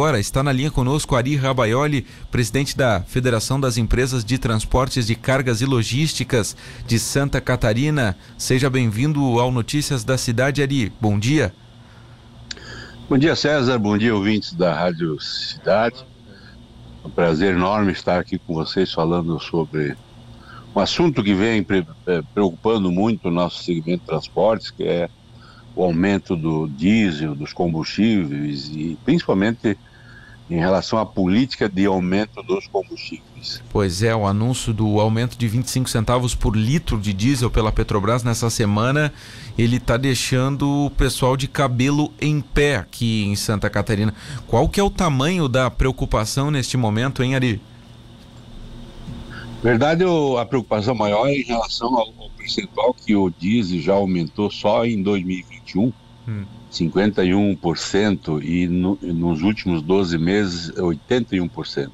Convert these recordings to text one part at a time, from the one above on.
Agora está na linha conosco Ari Rabaioli, presidente da Federação das Empresas de Transportes de Cargas e Logísticas de Santa Catarina. Seja bem-vindo ao Notícias da Cidade, Ari. Bom dia. Bom dia, César. Bom dia, ouvintes da Rádio Cidade. É um prazer enorme estar aqui com vocês falando sobre um assunto que vem é, preocupando muito o nosso segmento de transportes, que é o aumento do diesel, dos combustíveis e principalmente em relação à política de aumento dos combustíveis. Pois é, o anúncio do aumento de 25 centavos por litro de diesel pela Petrobras nessa semana, ele está deixando o pessoal de cabelo em pé aqui em Santa Catarina. Qual que é o tamanho da preocupação neste momento, hein, Ari? Verdade, a preocupação maior é em relação ao, percentual que o diesel já aumentou só em 2021. Hum 51% e no, nos últimos 12 meses 81%.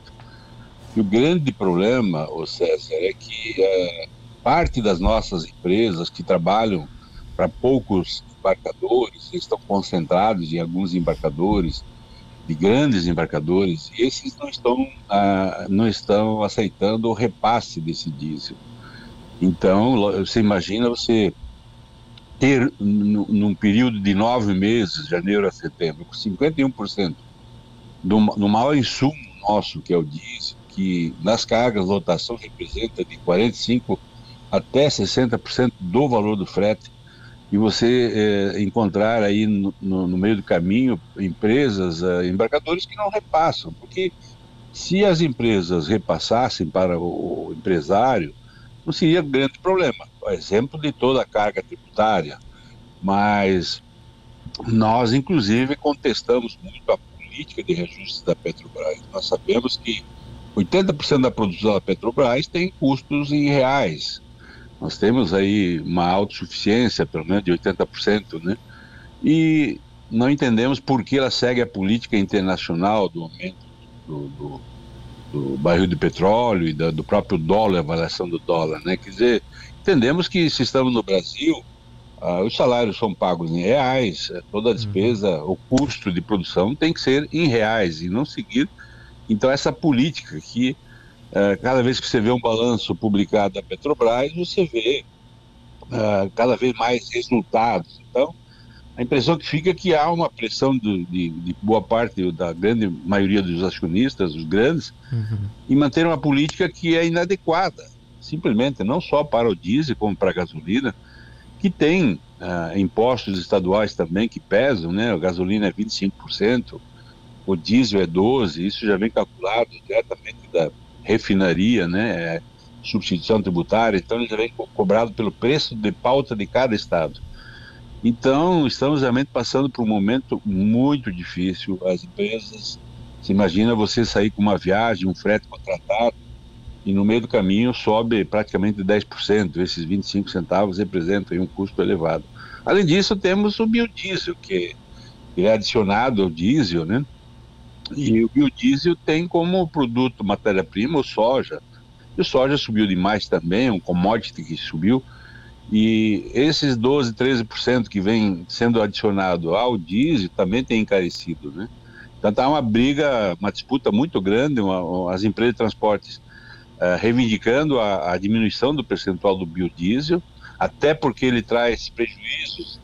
E o grande problema, o César, é que é, parte das nossas empresas que trabalham para poucos embarcadores, estão concentrados em alguns embarcadores, de grandes embarcadores, e esses não estão, ah, não estão aceitando o repasse desse diesel. Então, você imagina você ter, num período de nove meses, janeiro a setembro, 51% do, maior insumo nosso, que é o diesel, que nas cargas lotação representa de 45% até 60% do valor do frete, e você é, encontrar aí no, no, no, meio do caminho empresas, é, embarcadores que não repassam, porque se as empresas repassassem para o, o empresário, não seria grande problema. Exemplo de toda a carga tributária, mas nós, inclusive, contestamos muito a política de reajuste da Petrobras. Nós sabemos que 80% da produção da Petrobras tem custos em reais. Nós temos aí uma autossuficiência, pelo menos de 80%, né? E não entendemos por que ela segue a política internacional do aumento do, do do barril de petróleo e da, do próprio dólar, a avaliação do dólar, né? Quer dizer, entendemos que se estamos no Brasil, ah, os salários são pagos em reais, eh, toda a uhum. despesa, uhum. o custo de produção tem que ser em reais e não seguir. Então, essa política que ah, cada vez que você vê um balanço publicado da Petrobras, você vê ah, cada vez mais resultados. Então, a impressão que fica é que há uma pressão de, de, de boa parte da grande maioria dos acionistas, os grandes, uhum. em manter uma política que é inadequada, simplesmente, não só para o diesel, como para a gasolina, que tem uh, impostos estaduais também que pesam, né? A gasolina é 25%, o diesel é 12%, isso já vem calculado diretamente da refinaria, né? É substituição tributária, então ele já vem co cobrado pelo preço de pauta de cada estado. Então, estamos realmente passando por um momento muito difícil. As empresas, se imagina você sair com uma viagem, um frete contratado, e no meio do caminho sobe praticamente 10%. Esses 25 centavos representam um custo elevado. Além disso, temos o biodiesel, que é adicionado ao diesel, né? E o biodiesel tem como produto matéria-prima o soja. E o soja subiu demais também, um commodity que subiu. E esses 12, 13% que vem sendo adicionado ao diesel também tem encarecido, né? Então está uma briga, uma disputa muito grande, uma, as empresas de transportes uh, reivindicando a, a, diminuição do percentual do biodiesel, até porque ele traz prejuízos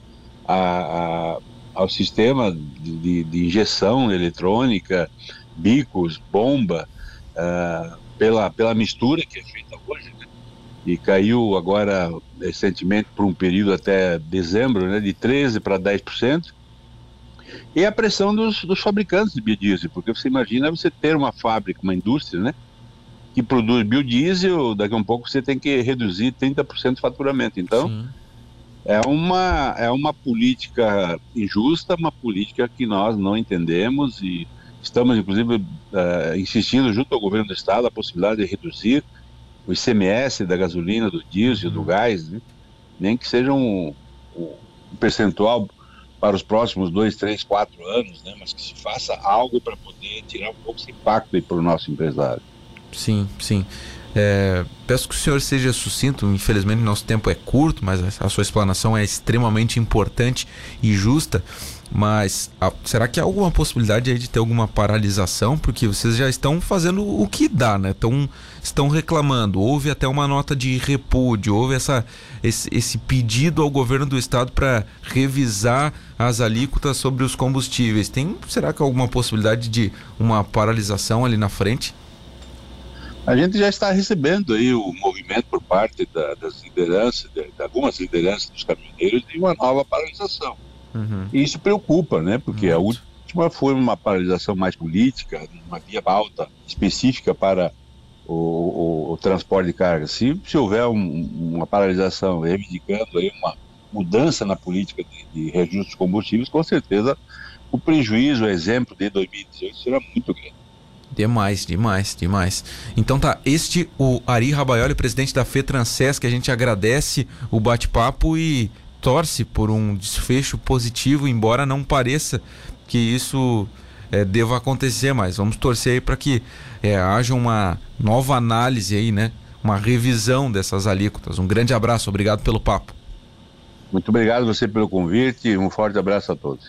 a, a, ao sistema de, de, de, injeção eletrônica, bicos, bomba, uh, pela, pela mistura que é feita hoje, né? E caiu agora recentemente por um período até dezembro, né, de 13% para 10%, e a pressão dos, dos, fabricantes de biodiesel, porque você imagina você ter uma fábrica, uma indústria, né, que produz biodiesel, daqui a um pouco você tem que reduzir 30% do faturamento. Então, é uma, é uma política injusta, uma política que nós não entendemos e estamos, inclusive, uh, insistindo junto ao governo do Estado a possibilidade de reduzir o ICMS da gasolina, do diesel, do gás, né? nem que seja um, um, percentual para os próximos dois, três, quatro anos, né? mas que se faça algo para poder tirar um pouco esse impacto para o nosso empresário. Sim, sim. É, peço que o senhor seja sucinto, infelizmente nosso tempo é curto, mas a sua explanação é extremamente importante e justa. Mas a, será que há alguma possibilidade aí de ter alguma paralisação? Porque vocês já estão fazendo o que dá, né? Tão, estão reclamando. Houve até uma nota de repúdio, houve essa, esse, esse pedido ao governo do estado para revisar as alíquotas sobre os combustíveis. Tem, será que há alguma possibilidade de uma paralisação ali na frente? A gente já está recebendo aí o movimento por parte da, das lideranças, de, de algumas lideranças dos caminhoneiros, de uma nova paralisação. Uhum. E isso preocupa, né? Porque Muito. a última foi uma paralisação mais política, uma via alta específica para o, o, o transporte de carga. Se, se houver um, uma paralisação reivindicando aí uma mudança na política de, de reajuste de combustíveis, com certeza o prejuízo, o exemplo de 2018 será muito grande. Demais, demais, demais. Então tá, este o Ari Rabaioli, presidente da FETransés, que a gente agradece o bate-papo e torce por um desfecho positivo, embora não pareça que isso é, deva acontecer, mas vamos torcer aí para que é, haja uma nova análise aí, né? Uma revisão dessas alíquotas. Um grande abraço, obrigado pelo papo. Muito obrigado você pelo convite um forte abraço a todos.